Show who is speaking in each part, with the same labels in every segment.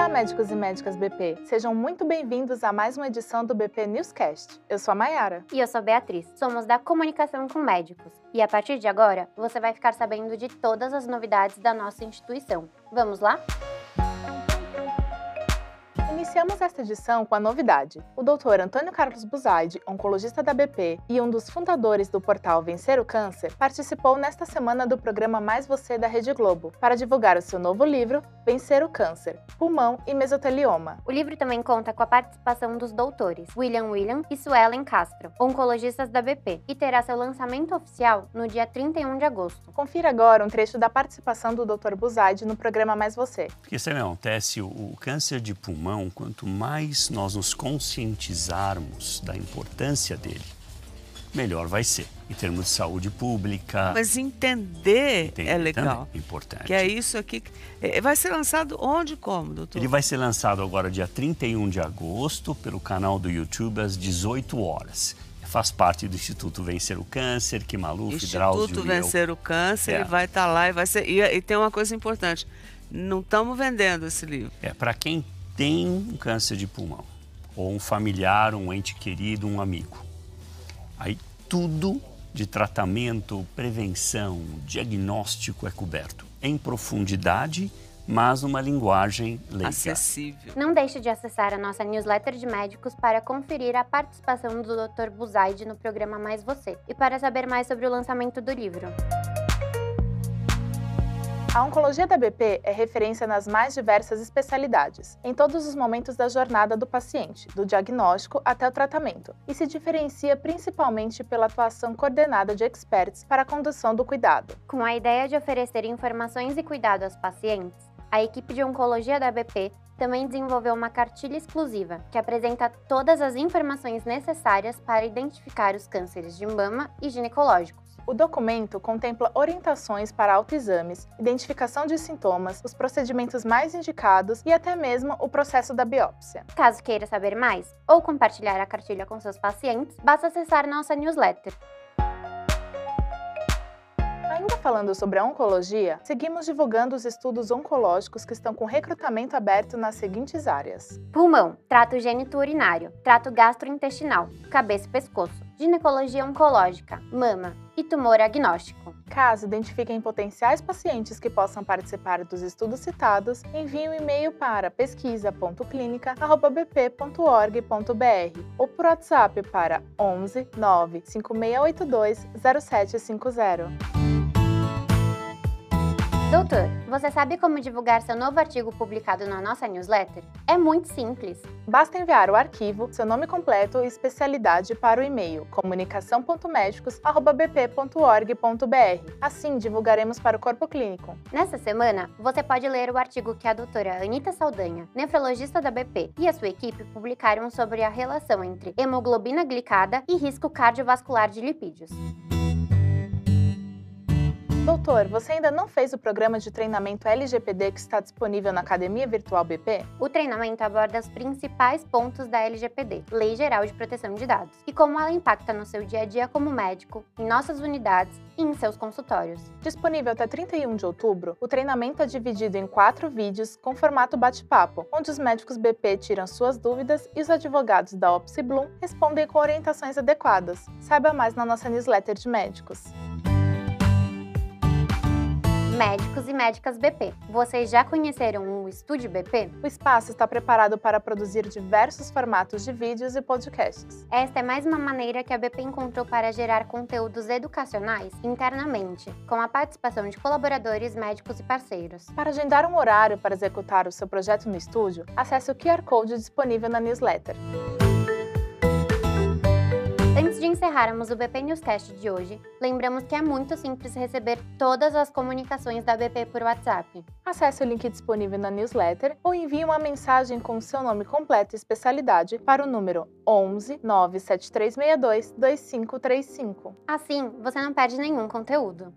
Speaker 1: Olá, médicos e médicas BP. Sejam muito bem-vindos a mais uma edição do BP Newscast. Eu sou a Mayara.
Speaker 2: E eu sou a Beatriz. Somos da Comunicação com Médicos. E a partir de agora, você vai ficar sabendo de todas as novidades da nossa instituição. Vamos lá?
Speaker 1: Iniciamos esta edição com a novidade. O Dr. Antônio Carlos Buzaide, oncologista da BP e um dos fundadores do portal Vencer o Câncer, participou nesta semana do programa Mais Você da Rede Globo para divulgar o seu novo livro, Vencer o Câncer, Pulmão e Mesotelioma.
Speaker 2: O livro também conta com a participação dos doutores William William e Suelen Castro, oncologistas da BP, e terá seu lançamento oficial no dia 31 de agosto.
Speaker 1: Confira agora um trecho da participação do Dr. Buzaide no programa Mais Você.
Speaker 3: Porque sabe, acontece o, o câncer de pulmão quanto mais nós nos conscientizarmos da importância dele, melhor vai ser em termos de saúde pública.
Speaker 4: Mas entender,
Speaker 3: Entender
Speaker 4: é legal.
Speaker 3: também importante.
Speaker 4: Que é isso aqui. É, Vai ser lançado onde e como, doutor?
Speaker 3: Ele vai ser lançado agora dia 31 de agosto pelo canal do YouTube às 18 horas. Faz parte do Instituto Vencer o Câncer, que Maluf, Drauzio
Speaker 4: Instituto
Speaker 3: e eu.
Speaker 4: Vencer o Câncer,
Speaker 3: É.
Speaker 4: ele vai estar lá e vai ser. E, e tem uma coisa importante: não estamos vendendo esse livro.
Speaker 3: É para quem tem um câncer de pulmão, ou um familiar, um ente querido, um amigo. Aí tudo de tratamento, prevenção, diagnóstico é coberto em profundidade, mas numa linguagem leiga.
Speaker 4: Acessível.
Speaker 2: Não deixe de acessar a nossa newsletter de médicos para conferir a participação do Dr. Buzaide no programa Mais Você e para saber mais sobre o lançamento do livro.
Speaker 1: A oncologia da BP é referência nas mais diversas especialidades, em todos os momentos da jornada do paciente, do diagnóstico até o tratamento, e se diferencia principalmente pela atuação coordenada de experts para a condução do cuidado.
Speaker 2: Com a ideia de oferecer informações e cuidado aos pacientes, a equipe de oncologia da BP também desenvolveu uma cartilha exclusiva que apresenta todas as informações necessárias para identificar os cânceres de mama e ginecológicos.
Speaker 1: O documento contempla orientações para autoexames, identificação de sintomas, os procedimentos mais indicados e até mesmo o processo da biópsia.
Speaker 2: Caso queira saber mais ou compartilhar a cartilha com seus pacientes, basta acessar nossa newsletter.
Speaker 1: Ainda falando sobre a oncologia, seguimos divulgando os estudos oncológicos que estão com recrutamento aberto nas seguintes áreas:
Speaker 2: Pulmão, trato gênito-urinário, trato gastrointestinal, cabeça e pescoço, ginecologia oncológica, mama e tumor agnóstico.
Speaker 1: Caso identifiquem potenciais pacientes que possam participar dos estudos citados, envie um e-mail para pesquisa.clinica.bp.org.br ou por WhatsApp para 11 9 5682 0750.
Speaker 2: Doutor, você sabe como divulgar seu novo artigo publicado na nossa newsletter? É muito simples.
Speaker 1: Basta enviar o arquivo, seu nome completo e especialidade para o e-mail comunicação.médicos.bp.org.br. Assim, divulgaremos para o corpo clínico.
Speaker 2: Nessa semana, você pode ler o artigo que a doutora Anita Saldanha, nefrologista da BP, e a sua equipe publicaram sobre a relação entre hemoglobina glicada e risco cardiovascular de lipídios.
Speaker 1: Doutor, você ainda não fez o programa de treinamento LGPD que está disponível na Academia Virtual BP?
Speaker 2: O treinamento aborda os principais pontos da LGPD, Lei Geral de Proteção de Dados, e como ela impacta no seu dia a dia como médico, em nossas unidades e em seus consultórios.
Speaker 1: Disponível até 31 de outubro, o treinamento é dividido em quatro vídeos com formato bate-papo, onde os médicos BP tiram suas dúvidas e os advogados da Opsi Bloom respondem com orientações adequadas. Saiba mais na nossa newsletter de médicos.
Speaker 2: Médicos e médicas BP, vocês já conheceram o Estúdio BP?
Speaker 1: O espaço está preparado para produzir diversos formatos de vídeos e podcasts.
Speaker 2: Esta é mais uma maneira que a BP encontrou para gerar conteúdos educacionais internamente, com a participação de colaboradores, médicos e parceiros.
Speaker 1: Para agendar um horário para executar o seu projeto no estúdio, acesse o QR Code disponível na newsletter.
Speaker 2: Antes de encerrarmos o BP Newscast de hoje, lembramos que é muito simples receber todas as comunicações da BP por WhatsApp.
Speaker 1: Acesse o link disponível na newsletter ou envie uma mensagem com o seu nome completo e especialidade para o número 11 97362 2535.
Speaker 2: Assim, você não perde nenhum conteúdo.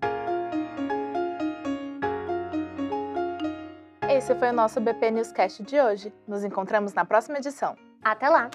Speaker 1: Esse foi o nosso BP Newscast de hoje. Nos encontramos na próxima edição.
Speaker 2: Até lá!